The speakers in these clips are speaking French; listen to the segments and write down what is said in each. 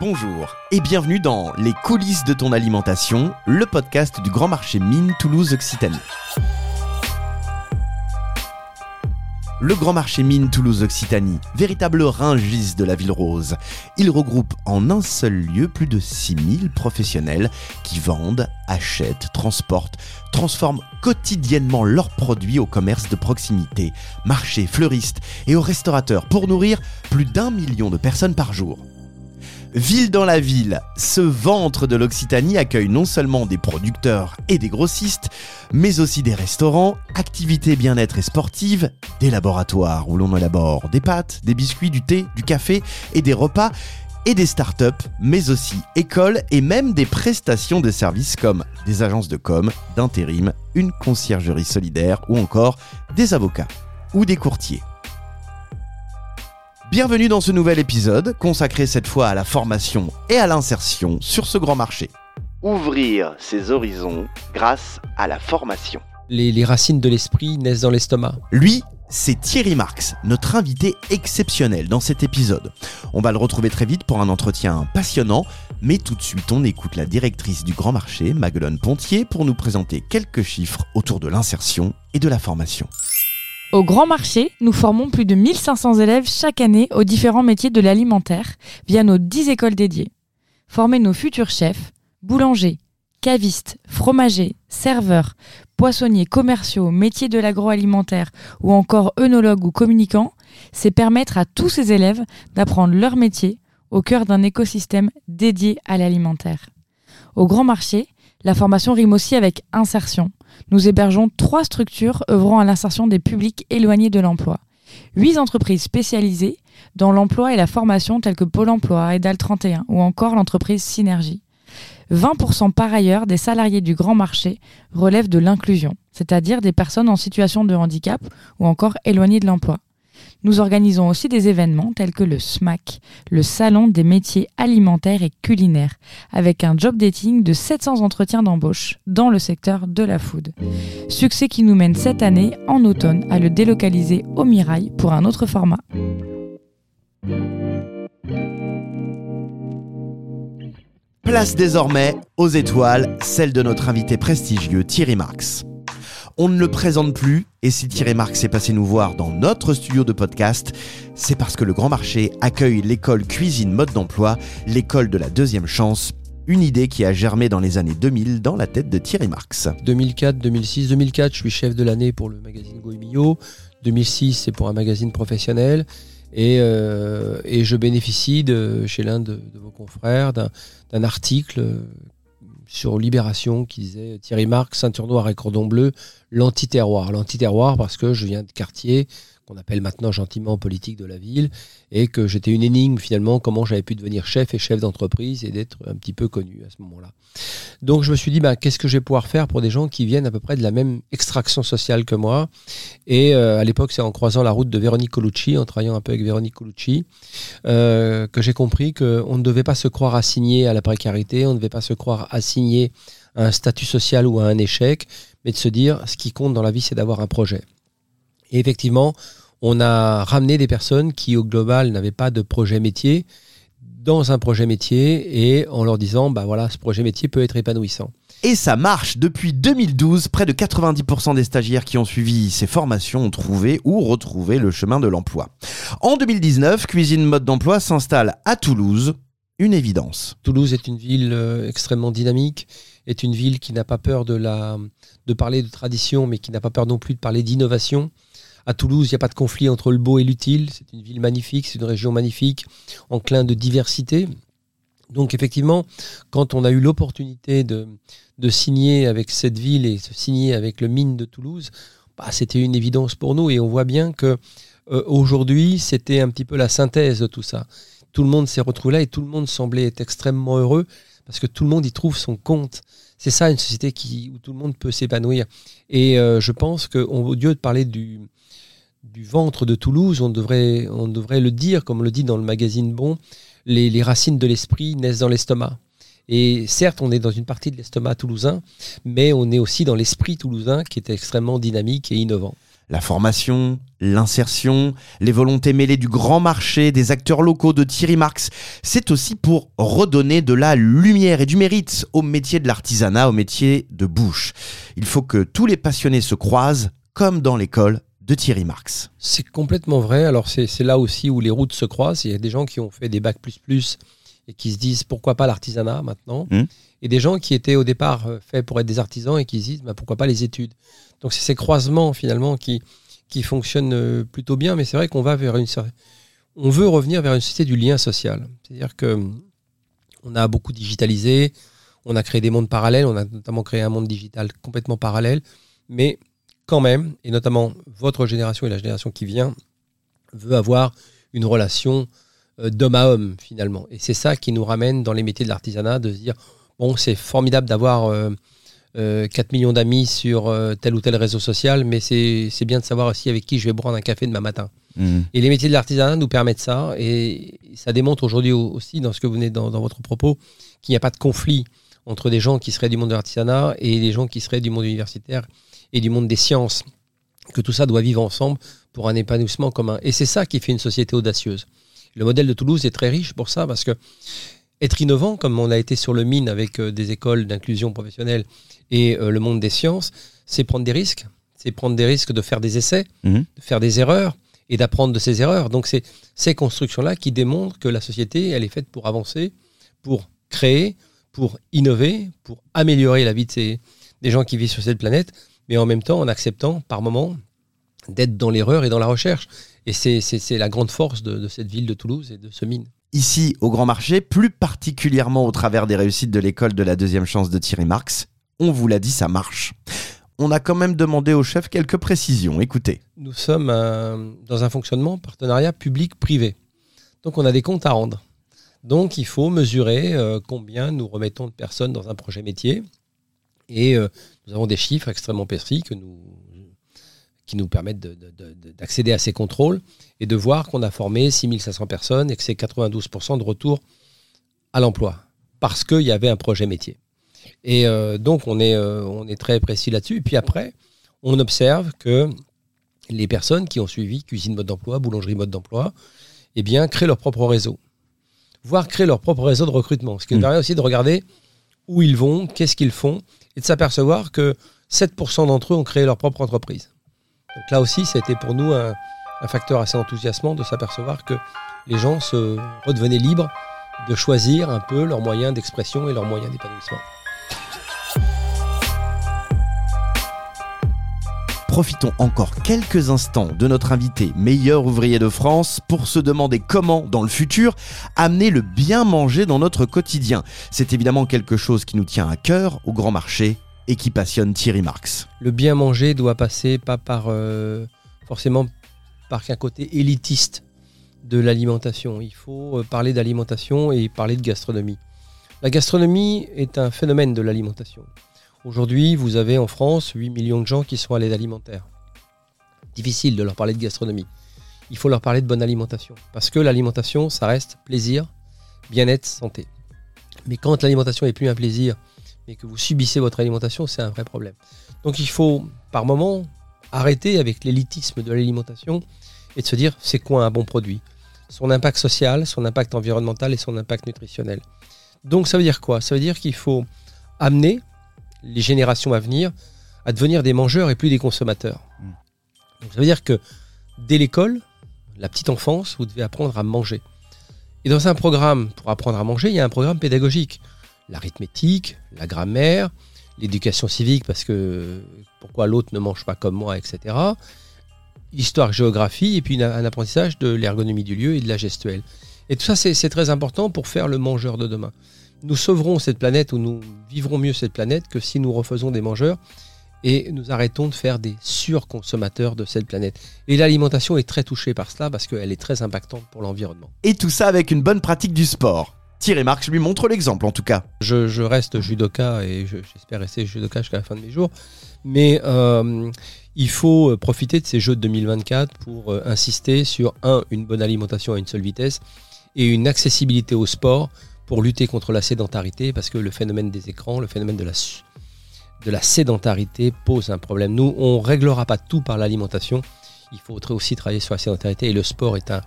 Bonjour et bienvenue dans Les coulisses de ton alimentation, le podcast du Grand Marché Mine Toulouse Occitanie. Le Grand Marché Mine Toulouse Occitanie, véritable ringis de la ville rose. Il regroupe en un seul lieu plus de 6000 professionnels qui vendent, achètent, transportent, transforment quotidiennement leurs produits au commerce de proximité, marchés, fleuristes et aux restaurateurs pour nourrir plus d'un million de personnes par jour. Ville dans la ville, ce ventre de l'Occitanie accueille non seulement des producteurs et des grossistes, mais aussi des restaurants, activités bien-être et sportives, des laboratoires où l'on élabore des pâtes, des biscuits, du thé, du café et des repas, et des startups, mais aussi écoles et même des prestations de services comme des agences de com, d'intérim, une conciergerie solidaire ou encore des avocats ou des courtiers. Bienvenue dans ce nouvel épisode, consacré cette fois à la formation et à l'insertion sur ce grand marché. Ouvrir ses horizons grâce à la formation. Les, les racines de l'esprit naissent dans l'estomac. Lui, c'est Thierry Marx, notre invité exceptionnel dans cet épisode. On va le retrouver très vite pour un entretien passionnant, mais tout de suite on écoute la directrice du Grand Marché, Maguelone Pontier, pour nous présenter quelques chiffres autour de l'insertion et de la formation. Au Grand Marché, nous formons plus de 1500 élèves chaque année aux différents métiers de l'alimentaire via nos 10 écoles dédiées. Former nos futurs chefs, boulangers, cavistes, fromagers, serveurs, poissonniers, commerciaux, métiers de l'agroalimentaire ou encore œnologues ou communicants, c'est permettre à tous ces élèves d'apprendre leur métier au cœur d'un écosystème dédié à l'alimentaire. Au Grand Marché, la formation rime aussi avec insertion. Nous hébergeons trois structures œuvrant à l'insertion des publics éloignés de l'emploi. Huit entreprises spécialisées dans l'emploi et la formation telles que Pôle emploi, EDAL 31 ou encore l'entreprise Synergie. 20% par ailleurs des salariés du grand marché relèvent de l'inclusion, c'est-à-dire des personnes en situation de handicap ou encore éloignées de l'emploi. Nous organisons aussi des événements tels que le SMAC, le Salon des métiers alimentaires et culinaires, avec un job dating de 700 entretiens d'embauche dans le secteur de la food. Succès qui nous mène cette année, en automne, à le délocaliser au Mirail pour un autre format. Place désormais aux étoiles, celle de notre invité prestigieux Thierry Marx. On ne le présente plus, et si Thierry Marx est passé nous voir dans notre studio de podcast, c'est parce que le Grand Marché accueille l'école cuisine mode d'emploi, l'école de la deuxième chance, une idée qui a germé dans les années 2000 dans la tête de Thierry Marx. 2004, 2006, 2004, je suis chef de l'année pour le magazine Goemio. 2006, c'est pour un magazine professionnel. Et, euh, et je bénéficie de, chez l'un de, vos confrères d'un article sur Libération qui disait Thierry Marx, ceinture noire et cordon bleu, l'anti-terroir. L'anti-terroir parce que je viens de quartier qu'on appelle maintenant gentiment politique de la ville, et que j'étais une énigme finalement, comment j'avais pu devenir chef et chef d'entreprise et d'être un petit peu connu à ce moment-là. Donc je me suis dit, bah, qu'est-ce que je vais pouvoir faire pour des gens qui viennent à peu près de la même extraction sociale que moi? Et euh, à l'époque, c'est en croisant la route de Véronique Colucci, en travaillant un peu avec Véronique Colucci, euh, que j'ai compris qu'on ne devait pas se croire assigné à la précarité, on ne devait pas se croire assigné à un statut social ou à un échec, mais de se dire, ce qui compte dans la vie, c'est d'avoir un projet. Et effectivement, on a ramené des personnes qui, au global, n'avaient pas de projet métier dans un projet métier et en leur disant, bah voilà, ce projet métier peut être épanouissant. Et ça marche depuis 2012. Près de 90% des stagiaires qui ont suivi ces formations ont trouvé ou retrouvé le chemin de l'emploi. En 2019, Cuisine Mode d'Emploi s'installe à Toulouse. Une évidence. Toulouse est une ville euh, extrêmement dynamique, est une ville qui n'a pas peur de, la, de parler de tradition, mais qui n'a pas peur non plus de parler d'innovation. À Toulouse, il n'y a pas de conflit entre le beau et l'utile. C'est une ville magnifique, c'est une région magnifique, enclin de diversité. Donc effectivement, quand on a eu l'opportunité de, de, signer avec cette ville et de signer avec le mine de Toulouse, bah, c'était une évidence pour nous et on voit bien que euh, aujourd'hui, c'était un petit peu la synthèse de tout ça. Tout le monde s'est retrouvé là et tout le monde semblait être extrêmement heureux parce que tout le monde y trouve son compte. C'est ça une société qui, où tout le monde peut s'épanouir. Et euh, je pense qu'au lieu de parler du, du ventre de Toulouse, on devrait, on devrait le dire, comme on le dit dans le magazine Bon, les, les racines de l'esprit naissent dans l'estomac. Et certes, on est dans une partie de l'estomac toulousain, mais on est aussi dans l'esprit toulousain qui est extrêmement dynamique et innovant. La formation, l'insertion, les volontés mêlées du grand marché, des acteurs locaux de Thierry Marx, c'est aussi pour redonner de la lumière et du mérite au métier de l'artisanat, au métier de bouche. Il faut que tous les passionnés se croisent, comme dans l'école de Thierry Marx. C'est complètement vrai. Alors c'est là aussi où les routes se croisent. Il y a des gens qui ont fait des bacs plus plus et qui se disent pourquoi pas l'artisanat maintenant. Mhm. Et des gens qui étaient au départ euh, faits pour être des artisans et qui se disent bah, pourquoi pas les études. Donc c'est ces croisements finalement qui, qui fonctionnent euh, plutôt bien. Mais c'est vrai qu'on va vers une on veut revenir vers une société du lien social. C'est-à-dire que on a beaucoup digitalisé, on a créé des mondes parallèles, on a notamment créé un monde digital complètement parallèle, mais quand même, et notamment votre génération et la génération qui vient, veut avoir une relation euh, d'homme à homme finalement. Et c'est ça qui nous ramène dans les métiers de l'artisanat, de se dire, bon, c'est formidable d'avoir euh, euh, 4 millions d'amis sur euh, tel ou tel réseau social, mais c'est bien de savoir aussi avec qui je vais prendre un café demain matin. Et les métiers de l'artisanat nous permettent ça. Et ça démontre aujourd'hui au- aussi, dans ce que vous venez dans, dans votre propos, qu'il n'y a pas de conflit entre des gens qui seraient du monde de l'artisanat et des gens qui seraient du monde universitaire et du monde des sciences. Que tout ça doit vivre ensemble pour un épanouissement commun. Et c'est ça qui fait une société audacieuse. Le modèle de Toulouse est très riche pour ça, parce que être innovant, comme on a été sur le mine avec euh, des écoles d'inclusion professionnelle et euh, le monde des sciences, c'est prendre des risques. C'est prendre des risques de faire des essais, Mhm. de faire des erreurs et d'apprendre de ces erreurs. Donc c'est ces constructions-là qui démontrent que la société, elle est faite pour avancer, pour créer, pour innover, pour améliorer la vie de ces, des gens qui vivent sur cette planète, mais en même temps en acceptant par moment d'être dans l'erreur et dans la recherche. Et c'est la grande force de, de cette ville de Toulouse et de ce mine. Ici, au Grand Marché, plus particulièrement au travers des réussites de l'école de la deuxième chance de Thierry Marx, on vous l'a dit, ça marche. On a quand même demandé au chef quelques précisions. Écoutez. Nous sommes un- dans un fonctionnement partenariat public-privé. Donc on a des comptes à rendre. Donc il faut mesurer euh, combien nous remettons de personnes dans un projet métier. Et euh, nous avons des chiffres extrêmement précis que nous, qui nous permettent de- de- de- d'accéder à ces contrôles et de voir qu'on a formé 6500 personnes et que c'est 92% de retour à l'emploi parce qu'il y avait un projet métier. Et euh, donc on est, euh, on est très précis là-dessus. Et puis après, on observe que les personnes qui ont suivi cuisine mode d'emploi, boulangerie mode d'emploi, eh bien, créent leur propre réseau. Voire créent leur propre réseau de recrutement. Ce qui nous Mm. permet aussi de regarder où ils vont, qu'est-ce qu'ils font, et de s'apercevoir que 7% d'entre eux ont créé leur propre entreprise. Donc là aussi, ça a été pour nous un, un facteur assez enthousiasmant de s'apercevoir que les gens se redevenaient libres de choisir un peu leurs moyens d'expression et leurs moyens d'épanouissement. Profitons encore quelques instants de notre invité meilleur ouvrier de France pour se demander comment, dans le futur, amener le bien manger dans notre quotidien. C'est évidemment quelque chose qui nous tient à cœur au grand marché et qui passionne Thierry Marx. le bien manger doit passer pas par euh, forcément par un côté élitiste de l'alimentation. Il faut euh, parler d'alimentation et parler de gastronomie. La gastronomie est un phénomène de l'alimentation. Aujourd'hui, vous avez en France 8 millions de gens qui sont à l'aide alimentaire. Difficile de leur parler de gastronomie. Il faut leur parler de bonne alimentation. Parce que l'alimentation, ça reste plaisir, bien-être, santé. Mais quand l'alimentation est plus un plaisir, mais que vous subissez votre alimentation, c'est un vrai problème. Donc il faut, par moment, arrêter avec l'élitisme de l'alimentation et de se dire c'est quoi un bon produit? Son impact social, son impact environnemental et son impact nutritionnel. Donc ça veut dire quoi? Ça veut dire qu'il faut amener les générations à venir à devenir des mangeurs et plus des consommateurs. Mm. Donc ça veut dire que dès l'école, la petite enfance, vous devez apprendre à manger. Et dans un programme pour apprendre à manger, il y a un programme pédagogique. L'arithmétique, la grammaire, l'éducation civique, parce que pourquoi l'autre ne mange pas comme moi, etc. L'histoire, géographie, et puis un apprentissage de l'ergonomie du lieu et de la gestuelle. Et tout ça, c'est très important pour faire le mangeur de demain. Nous sauverons cette planète ou nous vivrons mieux cette planète que si nous refaisons des mangeurs et nous arrêtons de faire des surconsommateurs de cette planète. Et l'alimentation est très touchée par cela parce qu'elle est très impactante pour l'environnement. Et tout ça avec une bonne pratique du sport. Thierry Marx lui montre l'exemple en tout cas. Je, je reste judoka et je- j'espère rester judoka jusqu'à la fin de mes jours. Mais euh, il faut euh, profiter de ces Jeux de 2024 pour euh, insister sur, un, une bonne alimentation à une seule vitesse et une accessibilité au sport pour lutter contre la sédentarité parce que le phénomène des écrans, le phénomène de la, sédentarité pose un problème. Nous, on ne réglera pas tout par l'alimentation. Il faudrait aussi travailler sur la sédentarité et le sport est un,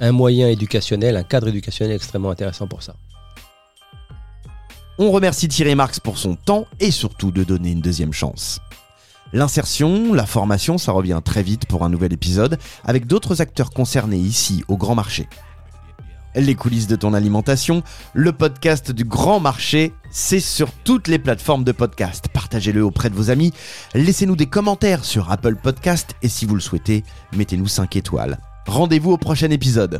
un moyen éducationnel, un cadre éducationnel extrêmement intéressant pour ça. On remercie Thierry Marx pour son temps et surtout de donner une deuxième chance. L'insertion, la formation, ça revient très vite pour un nouvel épisode avec d'autres acteurs concernés ici au Grand Marché. Les coulisses de ton alimentation, le podcast du Grand Marché, c'est sur toutes les plateformes de podcast. Partagez-le auprès de vos amis, laissez-nous des commentaires sur Apple Podcast et si vous le souhaitez, mettez-nous 5 étoiles. Rendez-vous au prochain épisode.